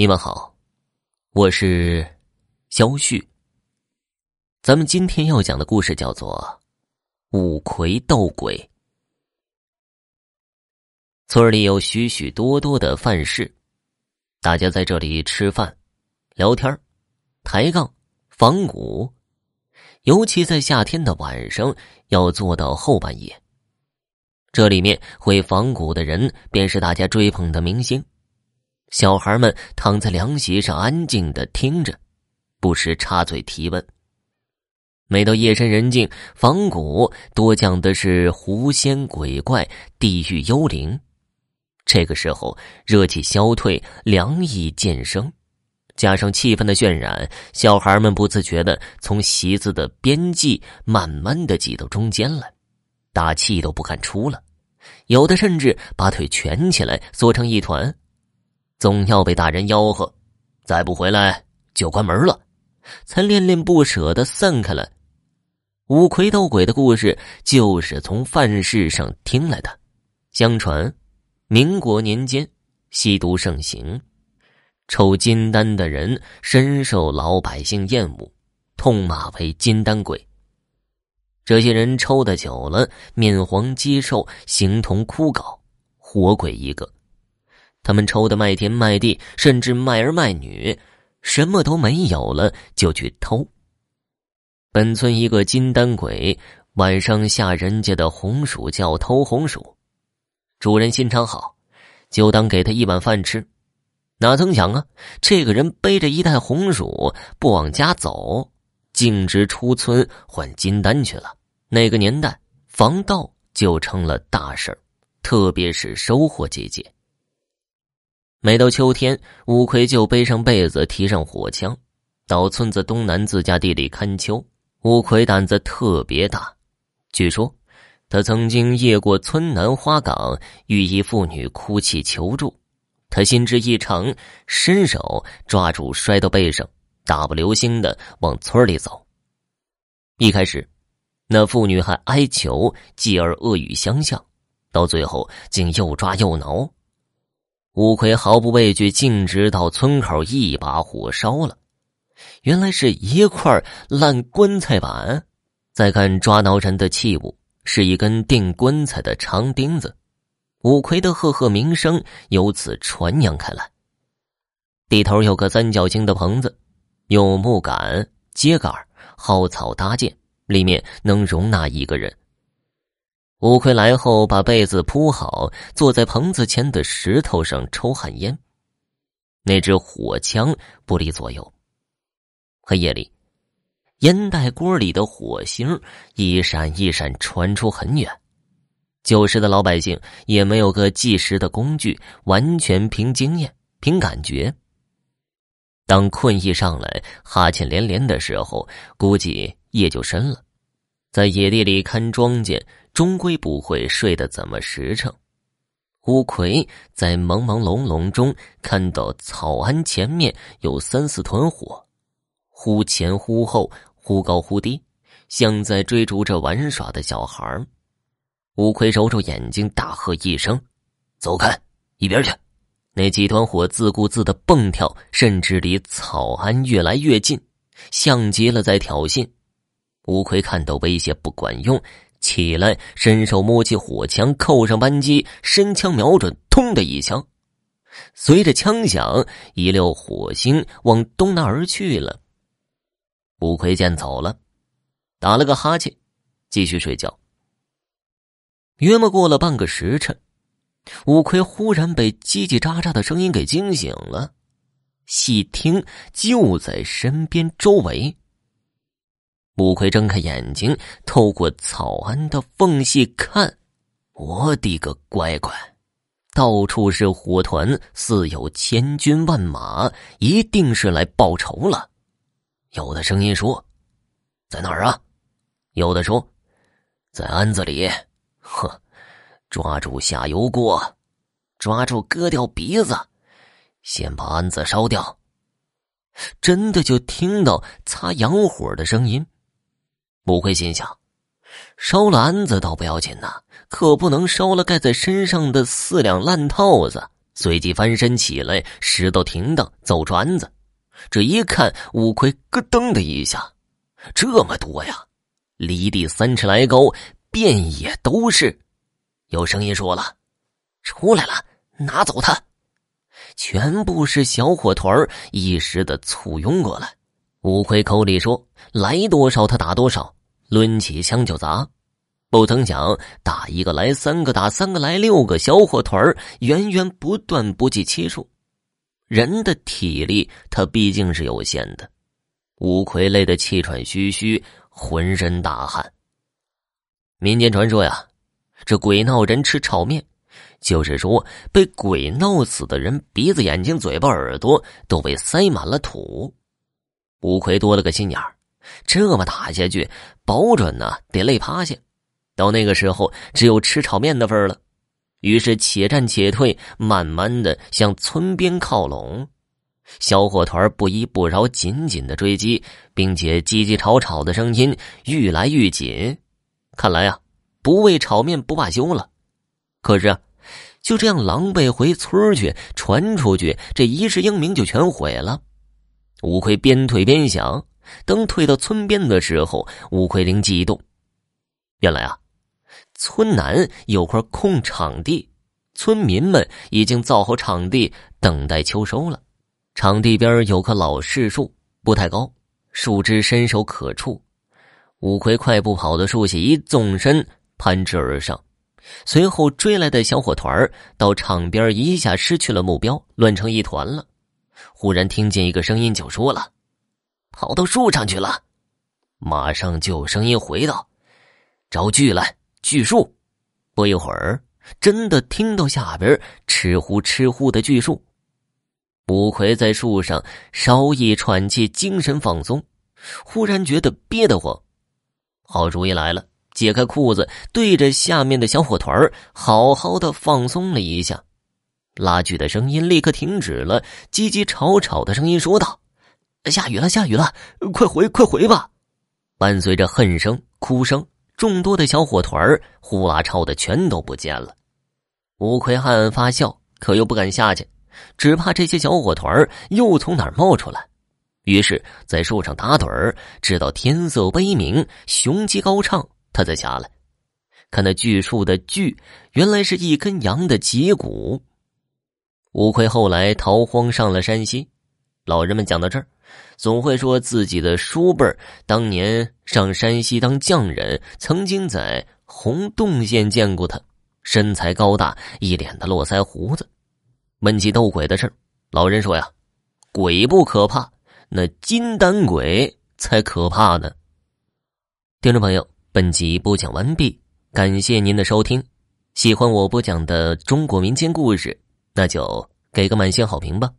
你们好，我是肖旭。咱们今天要讲的故事叫做《五魁斗鬼》。村里有许许多多的饭市，大家在这里吃饭、聊天、抬杠、仿古，尤其在夏天的晚上，要做到后半夜。这里面会仿古的人，便是大家追捧的明星。小孩们躺在凉席上，安静的听着，不时插嘴提问。每到夜深人静，仿古多讲的是狐仙鬼怪、地狱幽灵。这个时候，热气消退，凉意渐生，加上气氛的渲染，小孩们不自觉的从席子的边际慢慢的挤到中间来。大气都不敢出了，有的甚至把腿蜷起来缩成一团，总要被大人吆喝，再不回来就关门了，才恋恋不舍的散开了。五魁斗鬼的故事就是从范市上听来的。相传，民国年间吸毒盛行，抽金丹的人深受老百姓厌恶，痛骂为金丹鬼。这些人抽的久了，面黄肌瘦，形同枯槁，活鬼一个。他们抽的卖田卖地，甚至卖儿卖女，什么都没有了就去偷。本村一个金丹鬼晚上下人家的红薯叫偷红薯，主人心肠好，就当给他一碗饭吃。哪曾想啊，这个人背着一袋红薯不往家走，径直出村换金丹去了。那个年代，防盗就成了大事特别是收获季节。每到秋天，五魁就背上被子，提上火枪，到村子东南自家地里看秋。五魁胆子特别大，据说他曾经夜过村南花岗，遇一妇女哭泣求助，他心知异常，伸手抓住摔到背上，大步流星的往村里走。一开始。那妇女还哀求，继而恶语相向，到最后竟又抓又挠。五魁毫不畏惧，径直到村口，一把火烧了。原来是一块烂棺材板。再看抓挠人的器物，是一根钉棺材的长钉子。五魁的赫赫名声由此传扬开来。地头有个三角形的棚子，用木杆、秸秆、蒿草搭建。里面能容纳一个人。五奎来后，把被子铺好，坐在棚子前的石头上抽旱烟。那只火枪不离左右。黑夜里，烟袋锅里的火星一闪一闪，传出很远。旧时的老百姓也没有个计时的工具，完全凭经验、凭感觉。当困意上来，哈欠连连的时候，估计夜就深了。在野地里看庄稼，终归不会睡得怎么实诚。乌葵在朦朦胧胧中看到草庵前面有三四团火，忽前忽后，忽高忽低，像在追逐着玩耍的小孩。乌葵揉揉眼睛，大喝一声：“走开，一边去！”那几团火自顾自的蹦跳，甚至离草庵越来越近，像极了在挑衅。吴奎看到威胁不管用，起来伸手摸起火枪，扣上扳机，伸枪瞄准，通的一枪。随着枪响，一溜火星往东南而去了。吴奎见走了，打了个哈欠，继续睡觉。约莫过了半个时辰。五奎忽然被叽叽喳喳的声音给惊醒了，细听就在身边周围。五魁睁开眼睛，透过草庵的缝隙看，我的个乖乖，到处是火团，似有千军万马，一定是来报仇了。有的声音说：“在哪儿啊？”有的说：“在庵子里。”呵。抓住下油锅，抓住割掉鼻子，先把庵子烧掉。真的就听到擦洋火的声音。不会心想，烧了鞍子倒不要紧呐，可不能烧了盖在身上的四两烂套子。随即翻身起来，石头停当，走出鞍子。这一看，五魁咯噔的一下，这么多呀，离地三尺来高，遍野都是。有声音说了：“出来了，拿走它！”全部是小火团一时的簇拥过来。乌龟口里说：“来多少他打多少，抡起枪就砸。”不曾想，打一个来三个，打三个来六个，小伙团源源不断，不计其数。人的体力，他毕竟是有限的。乌龟累得气喘吁吁，浑身大汗。民间传说呀，这鬼闹人吃炒面，就是说被鬼闹死的人鼻子、眼睛、嘴巴、耳朵都被塞满了土。乌龟多了个心眼儿，这么打下去，保准呢得累趴下。到那个时候，只有吃炒面的份儿了。于是且战且退，慢慢的向村边靠拢。小伙团不依不饶，紧紧的追击，并且叽叽吵吵的声音愈来愈紧。看来啊，不为炒面不罢休了。可是，就这样狼狈回村去，传出去，这一世英名就全毁了。乌龟边退边想，等退到村边的时候，五魁灵机一动，原来啊。村南有块空场地，村民们已经造好场地，等待秋收了。场地边有棵老柿树，不太高，树枝伸手可触。五魁快步跑到树下，一纵身攀枝而上。随后追来的小伙团到场边一下失去了目标，乱成一团了。忽然听见一个声音，就说了：“跑到树上去了。”马上就有声音回道：“找锯来。”锯树，不一会儿，真的听到下边吃呼吃呼的锯树。五魁在树上稍一喘气，精神放松，忽然觉得憋得慌。好主意来了，解开裤子，对着下面的小火团好好的放松了一下。拉锯的声音立刻停止了，叽叽吵吵的声音说道：“下雨了，下雨了，快回，快回吧！”伴随着恨声、哭声。众多的小火团儿呼啦超的全都不见了，吴奎暗暗发笑，可又不敢下去，只怕这些小火团儿又从哪儿冒出来。于是，在树上打盹儿，直到天色悲明，雄鸡高唱，他才下来。看那巨树的巨，原来是一根羊的脊骨。吴奎后来逃荒上了山西，老人们讲到这儿。总会说自己的叔辈当年上山西当匠人，曾经在洪洞县见过他，身材高大，一脸的络腮胡子。问起斗鬼的事老人说呀：“鬼不可怕，那金丹鬼才可怕呢。”听众朋友，本集播讲完毕，感谢您的收听。喜欢我播讲的中国民间故事，那就给个满星好评吧。